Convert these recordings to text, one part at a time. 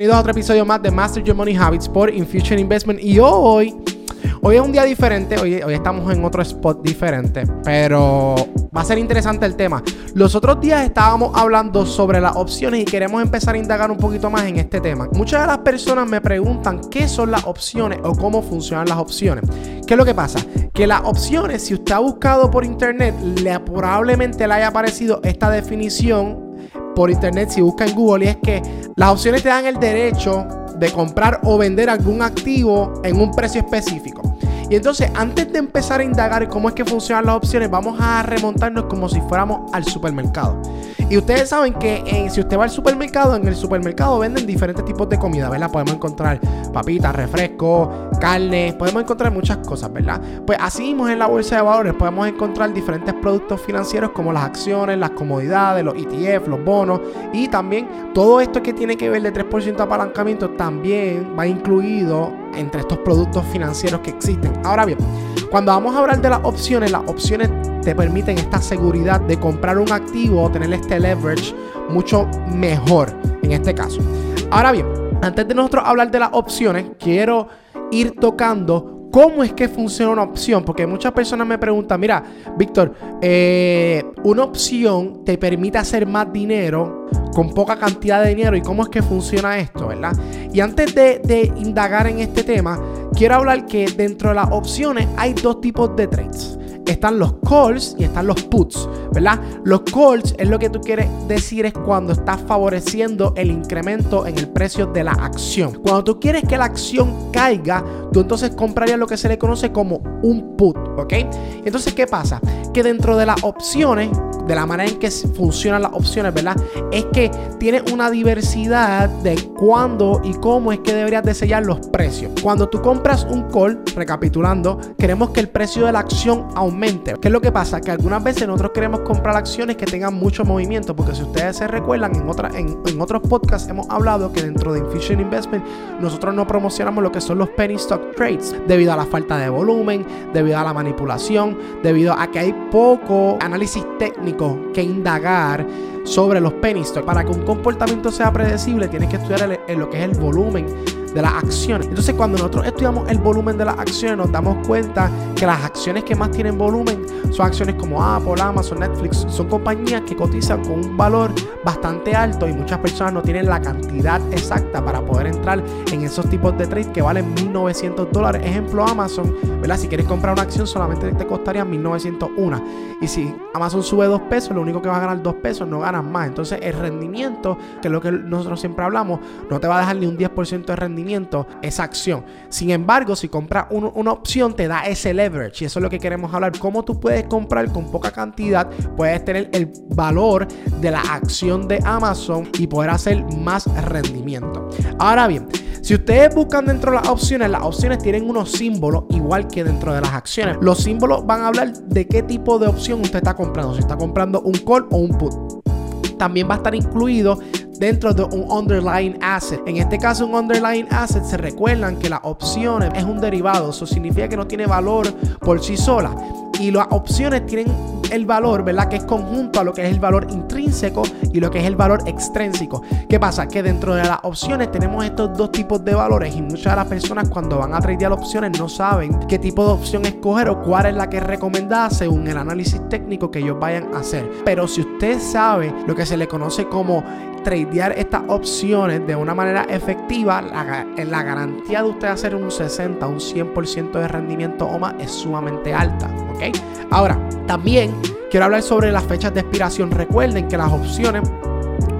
Bienvenidos a otro episodio más de Master Your Money Habits por Infusion Investment. Y hoy, hoy es un día diferente. Hoy, hoy estamos en otro spot diferente. Pero va a ser interesante el tema. Los otros días estábamos hablando sobre las opciones y queremos empezar a indagar un poquito más en este tema. Muchas de las personas me preguntan qué son las opciones o cómo funcionan las opciones. ¿Qué es lo que pasa? Que las opciones, si usted ha buscado por internet, le, probablemente le haya aparecido esta definición por internet si busca en Google y es que las opciones te dan el derecho de comprar o vender algún activo en un precio específico. Y entonces, antes de empezar a indagar cómo es que funcionan las opciones, vamos a remontarnos como si fuéramos al supermercado. Y ustedes saben que eh, si usted va al supermercado, en el supermercado venden diferentes tipos de comida, ¿verdad? Podemos encontrar papitas, refrescos, carne, podemos encontrar muchas cosas, ¿verdad? Pues así mismo en la bolsa de valores podemos encontrar diferentes productos financieros como las acciones, las comodidades, los ETF, los bonos y también todo esto que tiene que ver de 3% apalancamiento también va incluido entre estos productos financieros que existen. Ahora bien, cuando vamos a hablar de las opciones, las opciones te permiten esta seguridad de comprar un activo o tener este leverage mucho mejor en este caso. Ahora bien, antes de nosotros hablar de las opciones, quiero ir tocando ¿Cómo es que funciona una opción? Porque muchas personas me preguntan, mira, Víctor, eh, una opción te permite hacer más dinero con poca cantidad de dinero y cómo es que funciona esto, ¿verdad? Y antes de, de indagar en este tema, quiero hablar que dentro de las opciones hay dos tipos de trades están los calls y están los puts, ¿verdad? Los calls es lo que tú quieres decir es cuando estás favoreciendo el incremento en el precio de la acción. Cuando tú quieres que la acción caiga, tú entonces comprarías lo que se le conoce como un put, ¿ok? Entonces, ¿qué pasa? Que dentro de las opciones, de la manera en que funcionan las opciones, ¿verdad? Es que tiene una diversidad de cuándo y cómo es que deberías de sellar los precios. Cuando tú compras un call, recapitulando, queremos que el precio de la acción aumente ¿Qué es lo que pasa? Que algunas veces nosotros queremos comprar acciones que tengan mucho movimiento, porque si ustedes se recuerdan, en, otra, en, otros podcasts hemos hablado que dentro de Infusion Investment nosotros no promocionamos lo que son los penny trades, debido a la falta de volumen, debido a la manipulación, debido a que hay poco análisis técnico que indagar sobre los penny stock. Para que un comportamiento sea predecible, tienes que estudiar lo que es el volumen de las acciones. Entonces, cuando nosotros estudiamos el volumen de las acciones, nos damos cuenta que las acciones que más tienen volumen son acciones como Apple, Amazon, Netflix. Son compañías que cotizan con un valor bastante alto y muchas personas no tienen la cantidad exacta para poder entrar en esos tipos de trades que valen 1.900 dólares. Ejemplo, Amazon, ¿verdad? Si quieres comprar una acción solamente te costaría 1.901. Y si Amazon sube 2 pesos, lo único que va a ganar 2 pesos, no ganas más. Entonces, el rendimiento, que es lo que nosotros siempre hablamos, no te va a dejar ni un 10% de rendimiento esa acción. Sin embargo, si compras una opción, te da ese leverage. Y eso es lo que queremos hablar. Cómo tú puedes comprar con poca cantidad, puedes tener el valor de la acción de Amazon y poder hacer más rendimiento. Ahora bien, si ustedes buscan dentro de las opciones, las opciones tienen unos símbolos igual que dentro de las acciones. Los símbolos van a hablar de qué tipo de opción usted está comprando. Si está comprando un call o un put. También va a estar incluido dentro de un underlying asset. En este caso, un underlying asset se recuerdan que las opciones es un derivado, eso significa que no tiene valor por sí sola. Y las opciones tienen el valor, ¿verdad? Que es conjunto a lo que es el valor intrínseco y lo que es el valor extrínseco. ¿Qué pasa? Que dentro de las opciones tenemos estos dos tipos de valores y muchas de las personas cuando van a tradear opciones no saben qué tipo de opción escoger o cuál es la que es recomendada según el análisis técnico que ellos vayan a hacer. Pero si usted sabe lo que se le conoce como tradear estas opciones de una manera efectiva, la, la garantía de usted hacer un 60, un 100% de rendimiento o más es sumamente alta. ¿Ok? Ahora, también quiero hablar sobre las fechas de expiración. Recuerden que las opciones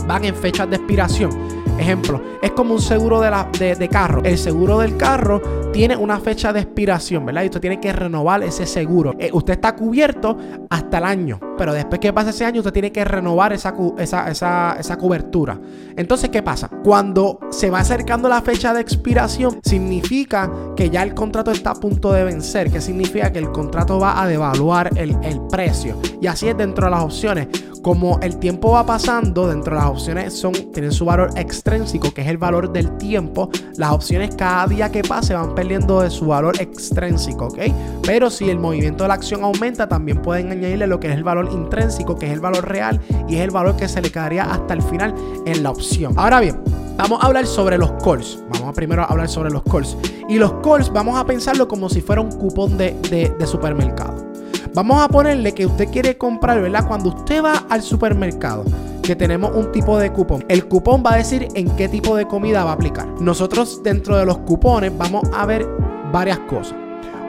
van en fechas de expiración. Ejemplo, es como un seguro de, la, de, carro. El seguro del carro tiene una fecha de expiración, ¿verdad? Y usted tiene que renovar ese seguro. Eh, usted está cubierto hasta el año, pero después que pase ese año, usted tiene que renovar esa, esa, esa cobertura. Entonces, ¿qué pasa? Cuando se va acercando la fecha de expiración, significa que ya el contrato está a punto de vencer. ¿Qué significa? Que el contrato va a devaluar el, el precio. Y así es dentro de las opciones como el tiempo va pasando, dentro de las opciones son, tienen su valor extrínseco, que es el valor del tiempo. Las opciones cada día que pase van perdiendo de su valor extrínseco, ¿ok? Pero si el movimiento de la acción aumenta, también pueden añadirle lo que es el valor intrínseco, que es el valor real y es el valor que se le quedaría hasta el final en la opción. Ahora bien, Vamos a hablar sobre los calls. Vamos a primero a hablar sobre los calls. Y los calls vamos a pensarlo como si fuera un cupón de, de supermercado. Vamos a ponerle que usted quiere comprar, ¿verdad? Cuando usted va al supermercado, que tenemos un tipo de cupón. El cupón va a decir en qué tipo de comida va a aplicar. Nosotros dentro de los cupones vamos a ver varias cosas.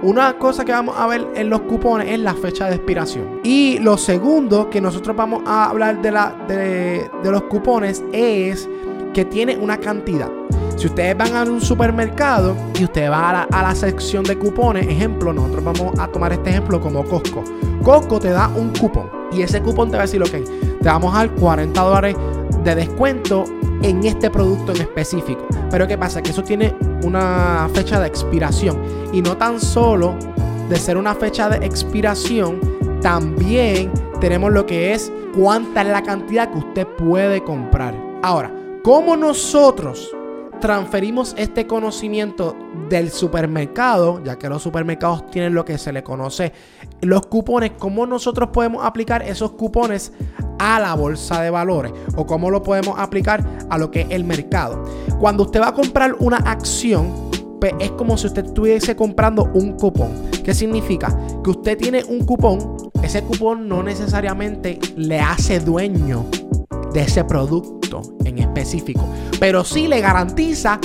Una cosa que vamos a ver en los cupones es la fecha de expiración. Y lo segundo que nosotros vamos a hablar de, la, de, los cupones es que tiene una cantidad. Si ustedes van a un supermercado y ustedes van a la, sección de cupones, ejemplo, nosotros vamos a tomar este ejemplo como Costco. Costco te da un cupón y ese cupón te va a decir, ok, te vamos a dar 40 dólares de descuento en este producto en específico. Pero ¿qué pasa? Que eso tiene una fecha de expiración. Y no tan solo de ser una fecha de expiración, también tenemos lo que es cuánta es la cantidad que usted puede comprar. Ahora, ¿cómo nosotros transferimos este conocimiento del supermercado, ya que los supermercados tienen lo que se le conoce los cupones, cómo nosotros podemos aplicar esos cupones a la bolsa de valores o cómo lo podemos aplicar a lo que es el mercado. Cuando usted va a comprar una acción, pues es como si usted estuviese comprando un cupón. ¿Qué significa? Que usted tiene un cupón, ese cupón no necesariamente le hace dueño de ese producto en específico, pero sí le garantiza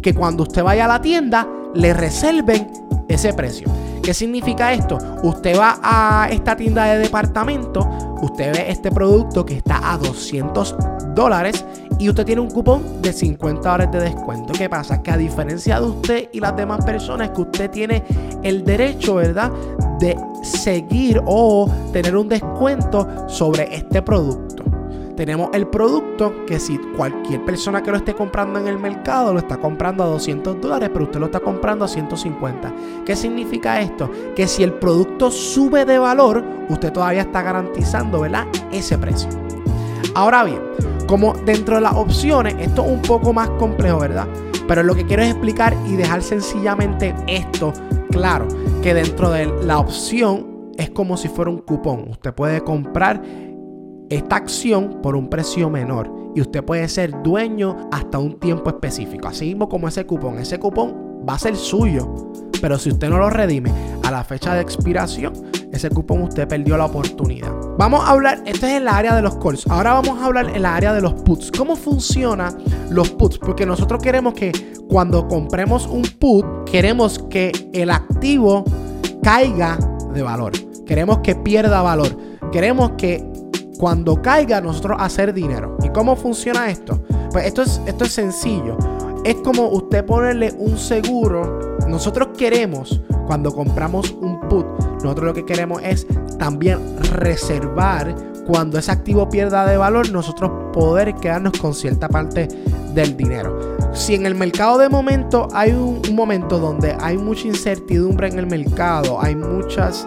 que cuando usted vaya a la tienda le reserven ese precio. ¿Qué significa esto? Usted va a esta tienda de departamento, usted ve este producto que está a 200 dólares y usted tiene un cupón de 50 dólares de descuento. ¿Qué pasa? Que a diferencia de usted y las demás personas, que usted tiene el derecho, ¿verdad? De seguir o tener un descuento sobre este producto tenemos el producto que si cualquier persona que lo esté comprando en el mercado lo está comprando a 200 dólares, pero usted lo está comprando a 150. ¿Qué significa esto? Que si el producto sube de valor, usted todavía está garantizando, ¿verdad? Ese precio. Ahora bien, como dentro de las opciones, esto es un poco más complejo, ¿verdad? Pero lo que quiero es explicar y dejar sencillamente esto claro, que dentro de la opción es como si fuera un cupón. Usted puede comprar esta acción por un precio menor y usted puede ser dueño hasta un tiempo específico. Así mismo como ese cupón, ese cupón va a ser suyo, pero si usted no lo redime a la fecha de expiración, ese cupón usted perdió la oportunidad. Vamos a hablar, esto es en la área de los calls. Ahora vamos a hablar en la área de los puts. ¿Cómo funcionan los puts? Porque nosotros queremos que cuando compremos un put, queremos que el activo caiga de valor. Queremos que pierda valor. Queremos que cuando caiga nosotros hacer dinero. ¿Y cómo funciona esto? Pues esto es, esto es sencillo. Es como usted ponerle un seguro. Nosotros queremos, cuando compramos un put, nosotros lo que queremos es también reservar cuando ese activo pierda de valor, nosotros poder quedarnos con cierta parte del dinero. Si en el mercado de momento hay un, un momento donde hay mucha incertidumbre en el mercado, hay muchas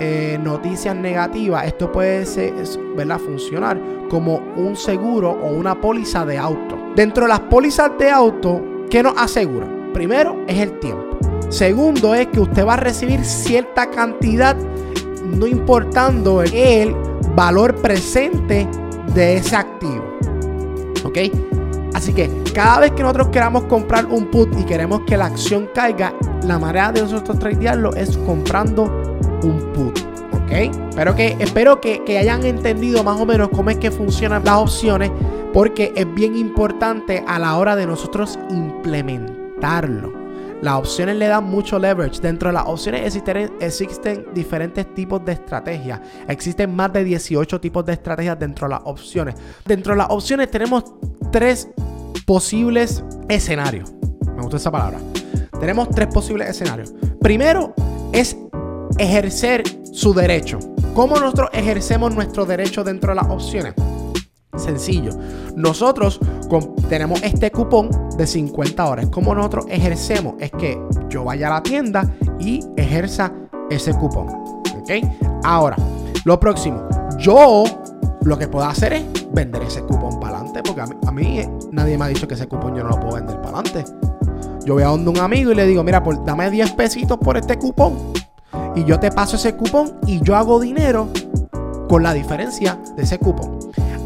eh, noticias negativas, esto puede ser, ¿verdad? funcionar como un seguro o una póliza de auto. Dentro de las pólizas de auto, ¿qué nos asegura? Primero es el tiempo. Segundo es que usted va a recibir cierta cantidad, no importando el valor presente de ese activo. ¿Ok? Así que cada vez que nosotros queramos comprar un put y queremos que la acción caiga, la manera de nosotros tradearlo es comprando un put. ¿Ok? Pero que, espero que, hayan entendido más o menos cómo es que funcionan las opciones. Porque es bien importante a la hora de nosotros implementarlo. Las opciones le dan mucho leverage. Dentro de las opciones existen, existen, diferentes tipos de estrategias. Existen más de 18 tipos de estrategias dentro de las opciones. Dentro de las opciones tenemos tres posibles escenarios. Me gusta esa palabra. Tenemos tres posibles escenarios. Primero es ejercer su derecho. ¿Cómo nosotros ejercemos nuestro derecho dentro de las opciones? Sencillo. Nosotros tenemos este cupón de 50 horas. ¿Cómo nosotros ejercemos? Es que yo vaya a la tienda y ejerza ese cupón. ¿Ok? Ahora, lo próximo. Yo lo que puedo hacer es vender ese cupón para adelante. Porque a mí, mí, nadie me ha dicho que ese cupón yo no lo puedo vender para adelante. Yo voy a donde un amigo y le digo, mira, pues dame 10 pesitos por este cupón y yo te paso ese cupón y yo hago dinero con la diferencia de ese cupón.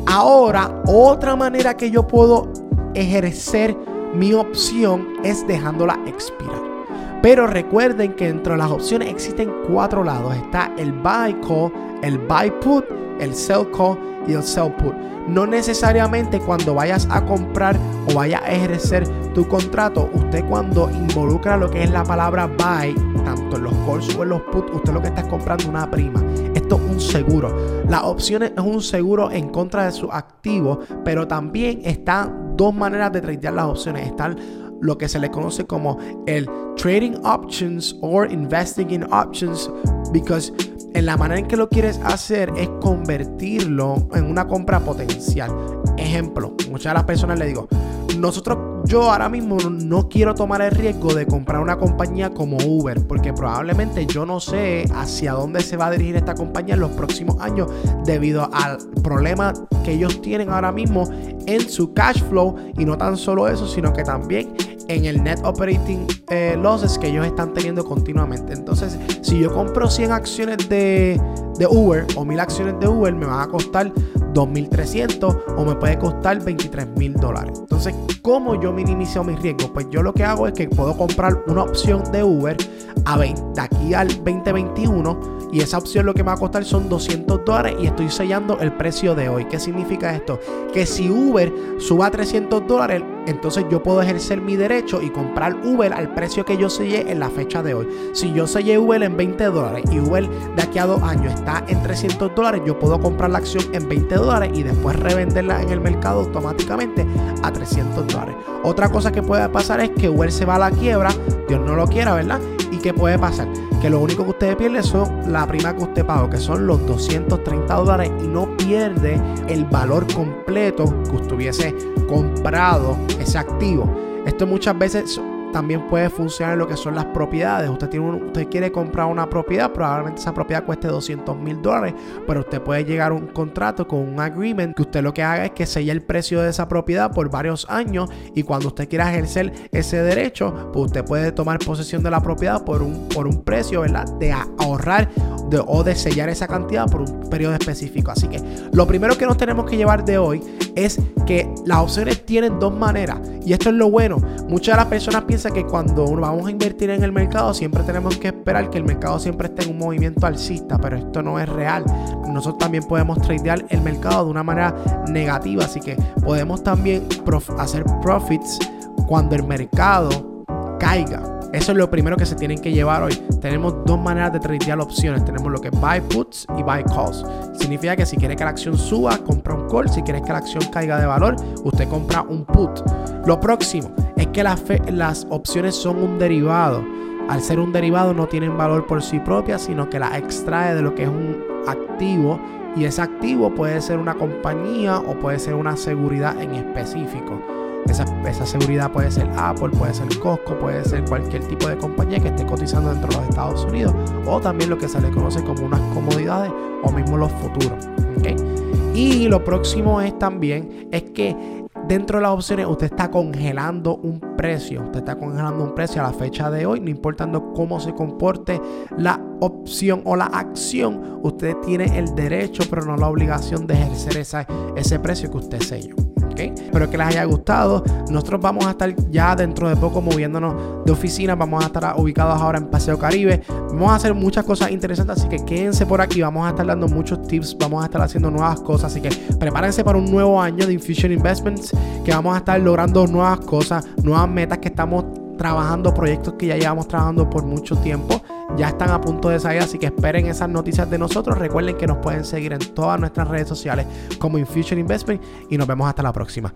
Ahora, otra manera que yo puedo ejercer mi opción es dejándola expirar. Pero recuerden que dentro de las opciones existen cuatro lados. Está el buy call, el buy put, el sell call y el sell put. No necesariamente cuando vayas a comprar o vayas a ejercer tu contrato, usted cuando involucra lo que es la palabra buy, en los calls o en los puts, usted lo que está es comprando una prima. Esto es un seguro. La opción es un seguro en contra de su activo, pero también están dos maneras de tradear las opciones. Están lo que se le conoce como el trading options or investing in options because en la manera en que lo quieres hacer es convertirlo en una compra potencial. Ejemplo, muchas de las personas le digo, nosotros, yo ahora mismo no quiero tomar el riesgo de comprar una compañía como Uber, porque probablemente yo no sé hacia dónde se va a dirigir esta compañía en los próximos años debido al problema que ellos tienen ahora mismo en su cash flow y no tan solo eso, sino que también en el net operating eh, losses que ellos están teniendo continuamente. Entonces, si yo compro 100 acciones de, de Uber o 1000 acciones de Uber, me van a costar 2.300 o me puede costar 23.000 dólares. Entonces, ¿cómo yo minimizo mis riesgos? Pues yo lo que hago es que puedo comprar una opción de Uber a 20, aquí al 2021 y esa opción lo que me va a costar son 200 dólares y estoy sellando el precio de hoy. ¿Qué significa esto? Que si Uber suba a 300 dólares, entonces yo puedo ejercer mi derecho y comprar Uber al precio que yo sellé en la fecha de hoy. Si yo sellé Uber en 20 dólares y Uber de aquí a dos años está en 300 dólares, yo puedo comprar la acción en 20 dólares y después revenderla en el mercado automáticamente a 300 dólares. Otra cosa que puede pasar es que Uber se va a la quiebra, Dios no lo quiera, ¿verdad? ¿Y qué puede pasar? Que lo único que usted pierde son la prima que usted paga, que son los 230 dólares y no pierde el valor completo que usted hubiese comprado ese activo. Esto muchas veces también puede funcionar en lo que son las propiedades. Usted, tiene usted quiere comprar una propiedad, probablemente esa propiedad cueste 200 mil dólares, pero usted puede llegar a un contrato con un agreement que usted lo que haga es que selle el precio de esa propiedad por varios años y cuando usted quiera ejercer ese derecho, pues usted puede tomar posesión de la propiedad por un, por un precio, ¿verdad? De ahorrar o de sellar esa cantidad por un periodo específico. Así que lo primero que nos tenemos que llevar de hoy es que las opciones tienen dos maneras. Y esto es lo bueno. Muchas de las personas piensan que cuando vamos a invertir en el mercado siempre tenemos que esperar que el mercado siempre esté en un movimiento alcista, pero esto no es real. Nosotros también podemos tradear el mercado de una manera negativa, así que podemos también hacer profits cuando el mercado caiga. Eso es lo primero que se tienen que llevar hoy. Tenemos dos maneras de tradear opciones. Tenemos lo que es buy puts y buy calls. Significa que si quiere que la acción suba, compra un call. Si quiere que la acción caiga de valor, usted compra un put. Lo próximo las, las opciones son un derivado. Al ser un derivado no tienen valor por sí propia, sino que la extrae de lo que es un activo y ese activo puede ser una compañía o puede ser una seguridad en específico. Esa, seguridad puede ser Apple, puede ser Costco, puede ser cualquier tipo de compañía que esté cotizando dentro de los Estados Unidos o también lo que se le conoce como unas comodidades o mismo los futuros. Y lo próximo es también es que dentro de las opciones usted está congelando un precio. Usted está congelando un precio a la fecha de hoy, no importando cómo se comporte la opción o la acción. Usted tiene el derecho, pero no la obligación de ejercer esa, ese precio que usted selló. Espero que les haya gustado. Nosotros vamos a estar ya dentro de poco moviéndonos de oficina. Vamos a estar ubicados ahora en Paseo Caribe. Vamos a hacer muchas cosas interesantes, así que quédense por aquí. Vamos a estar dando muchos tips. Vamos a estar haciendo nuevas cosas. Así que prepárense para un nuevo año de Infusion Investments, que vamos a estar logrando nuevas cosas, nuevas metas que estamos trabajando, proyectos que ya llevamos trabajando por mucho tiempo ya están a punto de salir, así que esperen esas noticias de nosotros. Recuerden que nos pueden seguir en todas nuestras redes sociales como Infusion Investment y nos vemos hasta la próxima.